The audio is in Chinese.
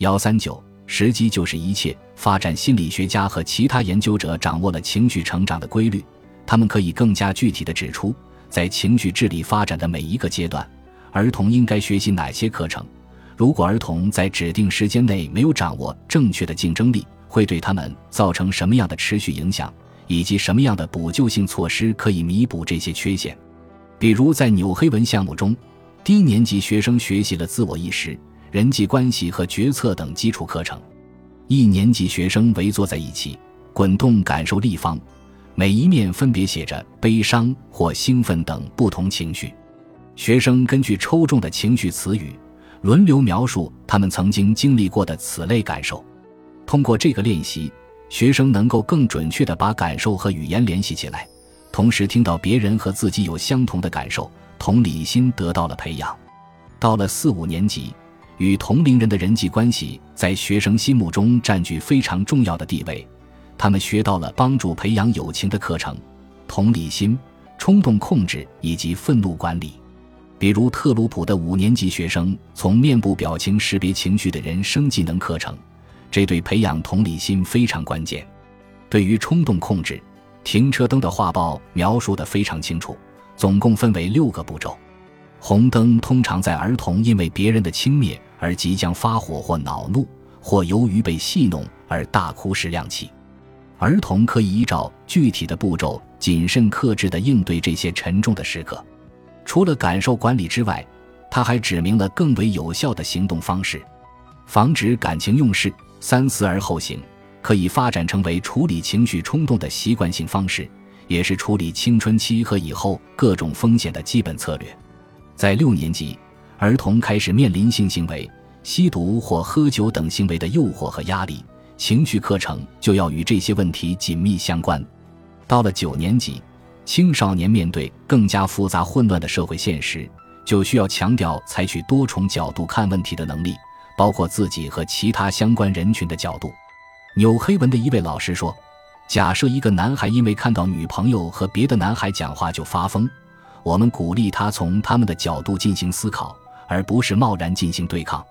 幺三九，时机就是一切。发展心理学家和其他研究者掌握了情绪成长的规律，他们可以更加具体地指出，在情绪智力发展的每一个阶段，儿童应该学习哪些课程。如果儿童在指定时间内没有掌握正确的竞争力，会对他们造成什么样的持续影响，以及什么样的补救性措施可以弥补这些缺陷？比如，在纽黑文项目中，低年级学生学习了自我意识、人际关系和决策等基础课程。一年级学生围坐在一起，滚动感受立方，每一面分别写着悲伤或兴奋等不同情绪。学生根据抽中的情绪词语，轮流描述他们曾经经历过的此类感受。通过这个练习，学生能够更准确地把感受和语言联系起来，同时听到别人和自己有相同的感受，同理心得到了培养。到了四五年级。与同龄人的人际关系在学生心目中占据非常重要的地位，他们学到了帮助培养友情的课程，同理心、冲动控制以及愤怒管理。比如特鲁普的五年级学生从面部表情识别情绪的人生技能课程，这对培养同理心非常关键。对于冲动控制，停车灯的画报描述的非常清楚，总共分为六个步骤。红灯通常在儿童因为别人的轻蔑而即将发火或恼怒，或由于被戏弄而大哭时亮起。儿童可以依照具体的步骤，谨慎克制地应对这些沉重的时刻。除了感受管理之外，他还指明了更为有效的行动方式，防止感情用事，三思而后行，可以发展成为处理情绪冲动的习惯性方式，也是处理青春期和以后各种风险的基本策略。在六年级，儿童开始面临性行为、吸毒或喝酒等行为的诱惑和压力，情绪课程就要与这些问题紧密相关。到了九年级，青少年面对更加复杂混乱的社会现实，就需要强调采取多重角度看问题的能力，包括自己和其他相关人群的角度。纽黑文的一位老师说：“假设一个男孩因为看到女朋友和别的男孩讲话就发疯。”我们鼓励他从他们的角度进行思考，而不是贸然进行对抗。